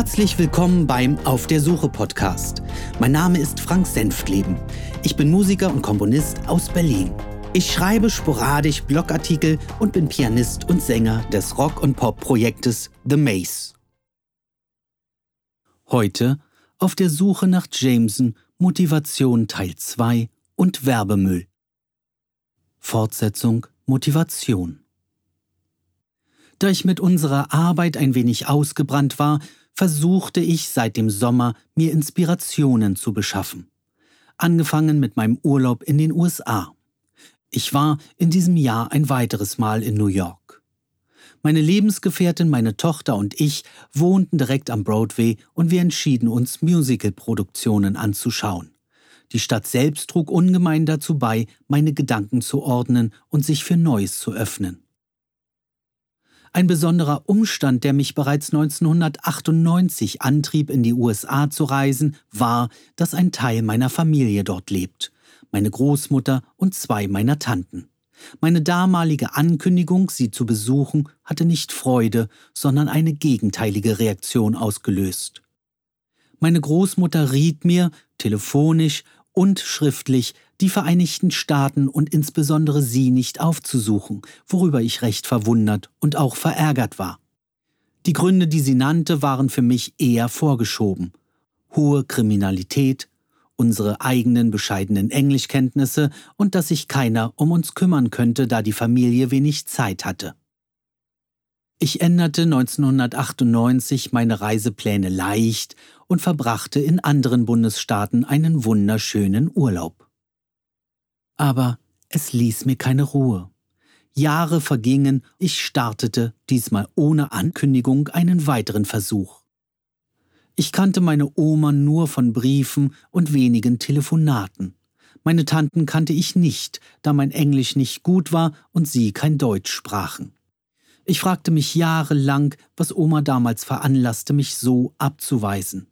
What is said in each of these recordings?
Herzlich willkommen beim Auf der Suche Podcast. Mein Name ist Frank Senftleben. Ich bin Musiker und Komponist aus Berlin. Ich schreibe sporadisch Blogartikel und bin Pianist und Sänger des Rock- und Pop-Projektes The Maze. Heute auf der Suche nach Jameson Motivation Teil 2 und Werbemüll. Fortsetzung Motivation. Da ich mit unserer Arbeit ein wenig ausgebrannt war, versuchte ich seit dem Sommer, mir Inspirationen zu beschaffen. Angefangen mit meinem Urlaub in den USA. Ich war in diesem Jahr ein weiteres Mal in New York. Meine Lebensgefährtin, meine Tochter und ich wohnten direkt am Broadway und wir entschieden uns, Musicalproduktionen anzuschauen. Die Stadt selbst trug ungemein dazu bei, meine Gedanken zu ordnen und sich für Neues zu öffnen. Ein besonderer Umstand, der mich bereits 1998 antrieb, in die USA zu reisen, war, dass ein Teil meiner Familie dort lebt. Meine Großmutter und zwei meiner Tanten. Meine damalige Ankündigung, sie zu besuchen, hatte nicht Freude, sondern eine gegenteilige Reaktion ausgelöst. Meine Großmutter riet mir, telefonisch und schriftlich die Vereinigten Staaten und insbesondere sie nicht aufzusuchen, worüber ich recht verwundert und auch verärgert war. Die Gründe, die sie nannte, waren für mich eher vorgeschoben. Hohe Kriminalität, unsere eigenen bescheidenen Englischkenntnisse und dass sich keiner um uns kümmern könnte, da die Familie wenig Zeit hatte. Ich änderte 1998 meine Reisepläne leicht und verbrachte in anderen Bundesstaaten einen wunderschönen Urlaub aber es ließ mir keine Ruhe. Jahre vergingen, ich startete, diesmal ohne Ankündigung, einen weiteren Versuch. Ich kannte meine Oma nur von Briefen und wenigen Telefonaten. Meine Tanten kannte ich nicht, da mein Englisch nicht gut war und sie kein Deutsch sprachen. Ich fragte mich jahrelang, was Oma damals veranlasste, mich so abzuweisen.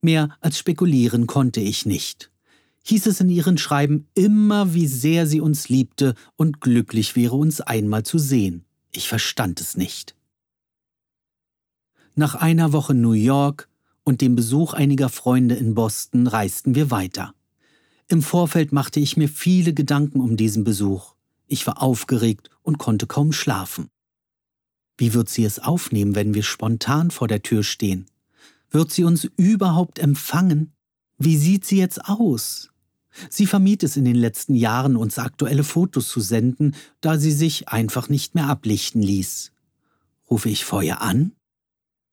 Mehr als spekulieren konnte ich nicht hieß es in ihren Schreiben immer, wie sehr sie uns liebte und glücklich wäre, uns einmal zu sehen. Ich verstand es nicht. Nach einer Woche New York und dem Besuch einiger Freunde in Boston reisten wir weiter. Im Vorfeld machte ich mir viele Gedanken um diesen Besuch. Ich war aufgeregt und konnte kaum schlafen. Wie wird sie es aufnehmen, wenn wir spontan vor der Tür stehen? Wird sie uns überhaupt empfangen? Wie sieht sie jetzt aus? Sie vermied es in den letzten Jahren, uns aktuelle Fotos zu senden, da sie sich einfach nicht mehr ablichten ließ. Rufe ich ihr an?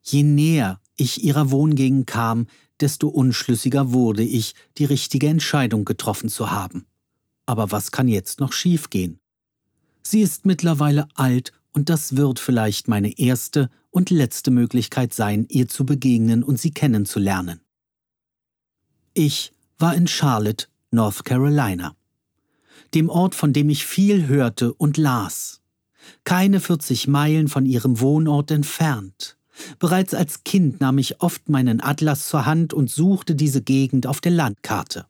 Je näher ich ihrer Wohngegend kam, desto unschlüssiger wurde ich, die richtige Entscheidung getroffen zu haben. Aber was kann jetzt noch schiefgehen? Sie ist mittlerweile alt und das wird vielleicht meine erste und letzte Möglichkeit sein, ihr zu begegnen und sie kennenzulernen. Ich war in Charlotte North Carolina, dem Ort, von dem ich viel hörte und las, keine 40 Meilen von ihrem Wohnort entfernt. Bereits als Kind nahm ich oft meinen Atlas zur Hand und suchte diese Gegend auf der Landkarte.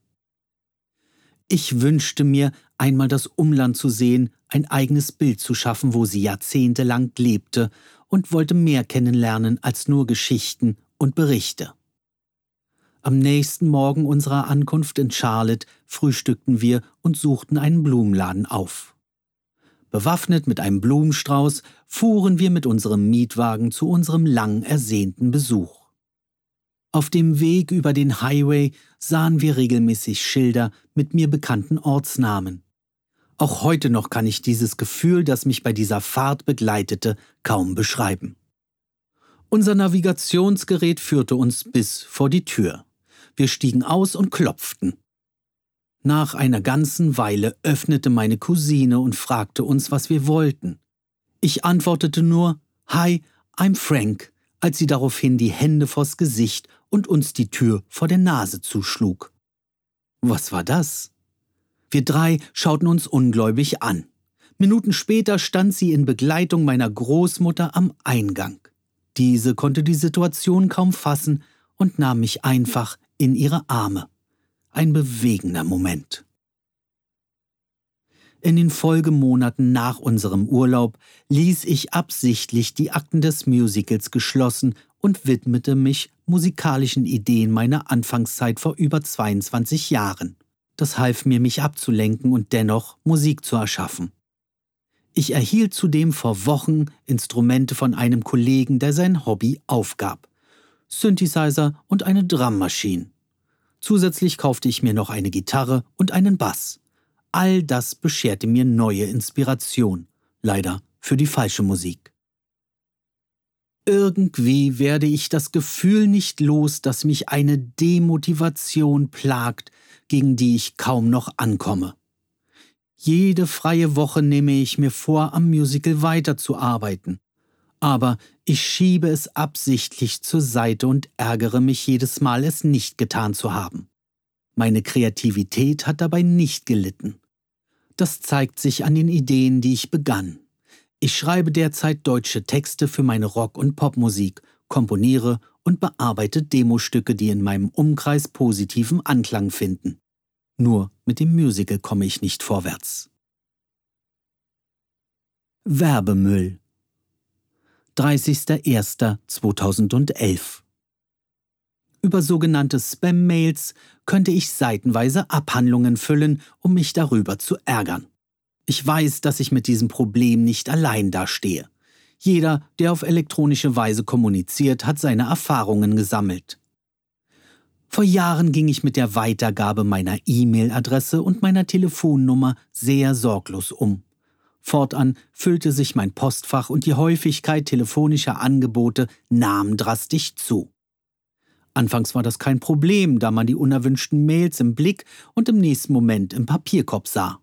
Ich wünschte mir, einmal das Umland zu sehen, ein eigenes Bild zu schaffen, wo sie jahrzehntelang lebte, und wollte mehr kennenlernen als nur Geschichten und Berichte. Am nächsten Morgen unserer Ankunft in Charlotte frühstückten wir und suchten einen Blumenladen auf. Bewaffnet mit einem Blumenstrauß fuhren wir mit unserem Mietwagen zu unserem lang ersehnten Besuch. Auf dem Weg über den Highway sahen wir regelmäßig Schilder mit mir bekannten Ortsnamen. Auch heute noch kann ich dieses Gefühl, das mich bei dieser Fahrt begleitete, kaum beschreiben. Unser Navigationsgerät führte uns bis vor die Tür. Wir stiegen aus und klopften. Nach einer ganzen Weile öffnete meine Cousine und fragte uns, was wir wollten. Ich antwortete nur Hi, I'm Frank, als sie daraufhin die Hände vors Gesicht und uns die Tür vor der Nase zuschlug. Was war das? Wir drei schauten uns ungläubig an. Minuten später stand sie in Begleitung meiner Großmutter am Eingang. Diese konnte die Situation kaum fassen und nahm mich einfach in ihre Arme. Ein bewegender Moment. In den Folgemonaten nach unserem Urlaub ließ ich absichtlich die Akten des Musicals geschlossen und widmete mich musikalischen Ideen meiner Anfangszeit vor über 22 Jahren. Das half mir, mich abzulenken und dennoch Musik zu erschaffen. Ich erhielt zudem vor Wochen Instrumente von einem Kollegen, der sein Hobby aufgab. Synthesizer und eine Drummaschine. Zusätzlich kaufte ich mir noch eine Gitarre und einen Bass. All das bescherte mir neue Inspiration, leider für die falsche Musik. Irgendwie werde ich das Gefühl nicht los, dass mich eine Demotivation plagt, gegen die ich kaum noch ankomme. Jede freie Woche nehme ich mir vor, am Musical weiterzuarbeiten. Aber ich schiebe es absichtlich zur Seite und ärgere mich jedes Mal, es nicht getan zu haben. Meine Kreativität hat dabei nicht gelitten. Das zeigt sich an den Ideen, die ich begann. Ich schreibe derzeit deutsche Texte für meine Rock- und Popmusik, komponiere und bearbeite Demostücke, die in meinem Umkreis positiven Anklang finden. Nur mit dem Musical komme ich nicht vorwärts. Werbemüll 30.01.2011 über sogenannte Spam-Mails könnte ich seitenweise Abhandlungen füllen, um mich darüber zu ärgern. Ich weiß, dass ich mit diesem Problem nicht allein dastehe. Jeder, der auf elektronische Weise kommuniziert, hat seine Erfahrungen gesammelt. Vor Jahren ging ich mit der Weitergabe meiner E-Mail-Adresse und meiner Telefonnummer sehr sorglos um. Fortan füllte sich mein Postfach und die Häufigkeit telefonischer Angebote nahm drastisch zu. Anfangs war das kein Problem, da man die unerwünschten Mails im Blick und im nächsten Moment im Papierkorb sah.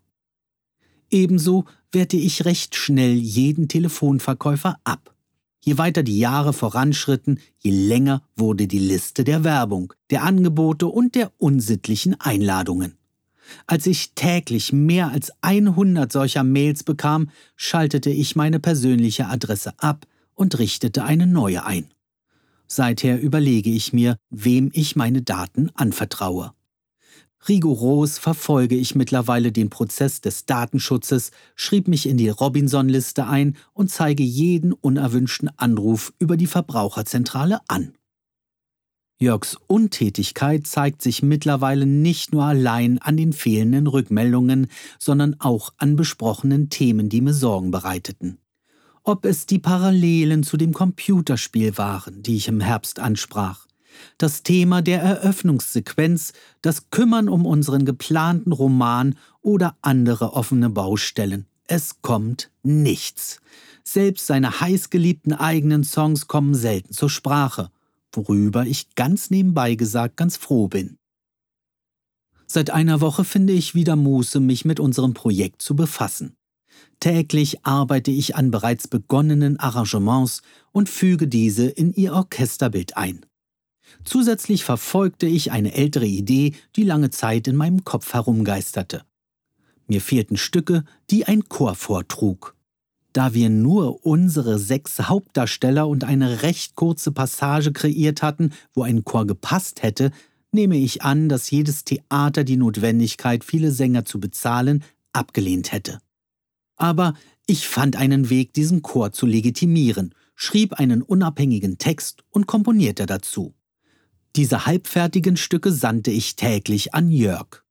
Ebenso wehrte ich recht schnell jeden Telefonverkäufer ab. Je weiter die Jahre voranschritten, je länger wurde die Liste der Werbung, der Angebote und der unsittlichen Einladungen. Als ich täglich mehr als 100 solcher Mails bekam, schaltete ich meine persönliche Adresse ab und richtete eine neue ein. Seither überlege ich mir, wem ich meine Daten anvertraue. Rigoros verfolge ich mittlerweile den Prozess des Datenschutzes, schrieb mich in die Robinson-Liste ein und zeige jeden unerwünschten Anruf über die Verbraucherzentrale an. Jörgs Untätigkeit zeigt sich mittlerweile nicht nur allein an den fehlenden Rückmeldungen, sondern auch an besprochenen Themen, die mir Sorgen bereiteten ob es die Parallelen zu dem Computerspiel waren, die ich im Herbst ansprach. Das Thema der Eröffnungssequenz, das Kümmern um unseren geplanten Roman oder andere offene Baustellen. Es kommt nichts. Selbst seine heißgeliebten eigenen Songs kommen selten zur Sprache, worüber ich ganz nebenbei gesagt ganz froh bin. Seit einer Woche finde ich wieder Muße, mich mit unserem Projekt zu befassen. Täglich arbeite ich an bereits begonnenen Arrangements und füge diese in ihr Orchesterbild ein. Zusätzlich verfolgte ich eine ältere Idee, die lange Zeit in meinem Kopf herumgeisterte. Mir fehlten Stücke, die ein Chor vortrug. Da wir nur unsere sechs Hauptdarsteller und eine recht kurze Passage kreiert hatten, wo ein Chor gepasst hätte, nehme ich an, dass jedes Theater die Notwendigkeit, viele Sänger zu bezahlen, abgelehnt hätte. Aber ich fand einen Weg, diesen Chor zu legitimieren, schrieb einen unabhängigen Text und komponierte dazu. Diese halbfertigen Stücke sandte ich täglich an Jörg.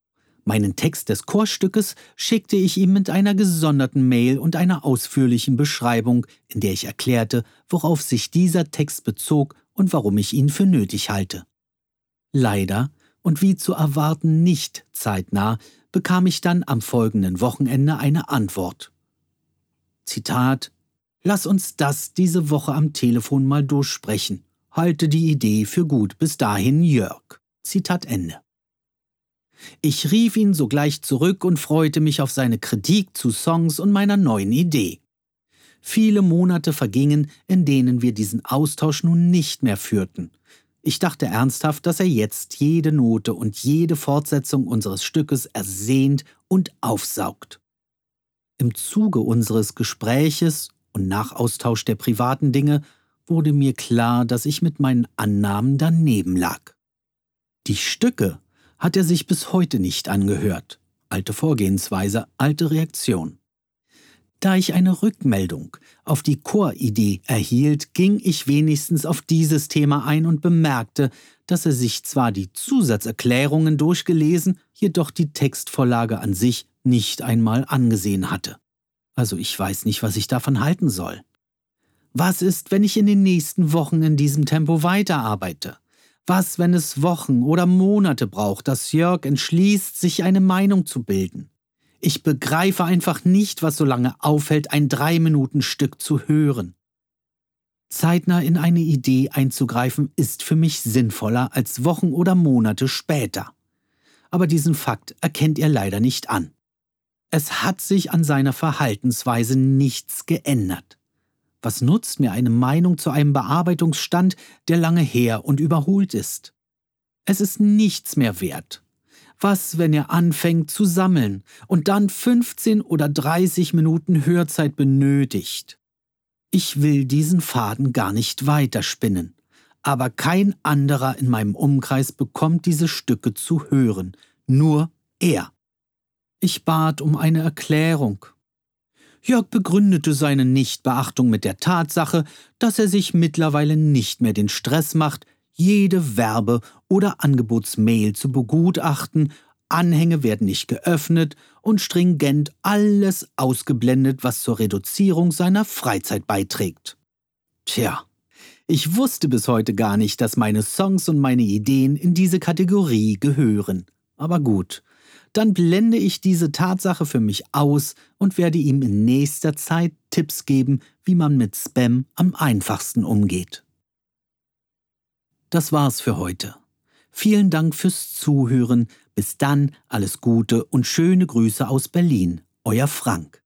Meinen Text des Chorstückes schickte ich ihm mit einer gesonderten Mail und einer ausführlichen Beschreibung, in der ich erklärte, worauf sich dieser Text bezog und warum ich ihn für nötig halte. Leider und wie zu erwarten nicht zeitnah bekam ich dann am folgenden Wochenende eine Antwort. Zitat Lass uns das diese Woche am Telefon mal durchsprechen. Halte die Idee für gut. Bis dahin, Jörg. Zitat Ende. Ich rief ihn sogleich zurück und freute mich auf seine Kritik zu Songs und meiner neuen Idee. Viele Monate vergingen, in denen wir diesen Austausch nun nicht mehr führten. Ich dachte ernsthaft, dass er jetzt jede Note und jede Fortsetzung unseres Stückes ersehnt und aufsaugt. Im Zuge unseres Gespräches und nach Austausch der privaten Dinge wurde mir klar, dass ich mit meinen Annahmen daneben lag. Die Stücke hat er sich bis heute nicht angehört. Alte Vorgehensweise, alte Reaktion. Da ich eine Rückmeldung auf die Choridee erhielt, ging ich wenigstens auf dieses Thema ein und bemerkte, dass er sich zwar die Zusatzerklärungen durchgelesen, jedoch die Textvorlage an sich nicht einmal angesehen hatte. Also ich weiß nicht, was ich davon halten soll. Was ist, wenn ich in den nächsten Wochen in diesem Tempo weiterarbeite? Was, wenn es Wochen oder Monate braucht, dass Jörg entschließt, sich eine Meinung zu bilden? Ich begreife einfach nicht, was so lange aufhält, ein Drei-Minuten-Stück zu hören. Zeitnah in eine Idee einzugreifen, ist für mich sinnvoller als Wochen oder Monate später. Aber diesen Fakt erkennt er leider nicht an. Es hat sich an seiner Verhaltensweise nichts geändert. Was nutzt mir eine Meinung zu einem Bearbeitungsstand, der lange her und überholt ist? Es ist nichts mehr wert. Was, wenn er anfängt zu sammeln und dann 15 oder 30 Minuten Hörzeit benötigt? Ich will diesen Faden gar nicht weiterspinnen, aber kein anderer in meinem Umkreis bekommt diese Stücke zu hören, nur er. Ich bat um eine Erklärung. Jörg begründete seine Nichtbeachtung mit der Tatsache, dass er sich mittlerweile nicht mehr den Stress macht, jede Werbe- oder Angebotsmail zu begutachten, Anhänge werden nicht geöffnet und stringent alles ausgeblendet, was zur Reduzierung seiner Freizeit beiträgt. Tja, ich wusste bis heute gar nicht, dass meine Songs und meine Ideen in diese Kategorie gehören. Aber gut, dann blende ich diese Tatsache für mich aus und werde ihm in nächster Zeit Tipps geben, wie man mit Spam am einfachsten umgeht. Das war's für heute. Vielen Dank fürs Zuhören. Bis dann, alles Gute und schöne Grüße aus Berlin. Euer Frank.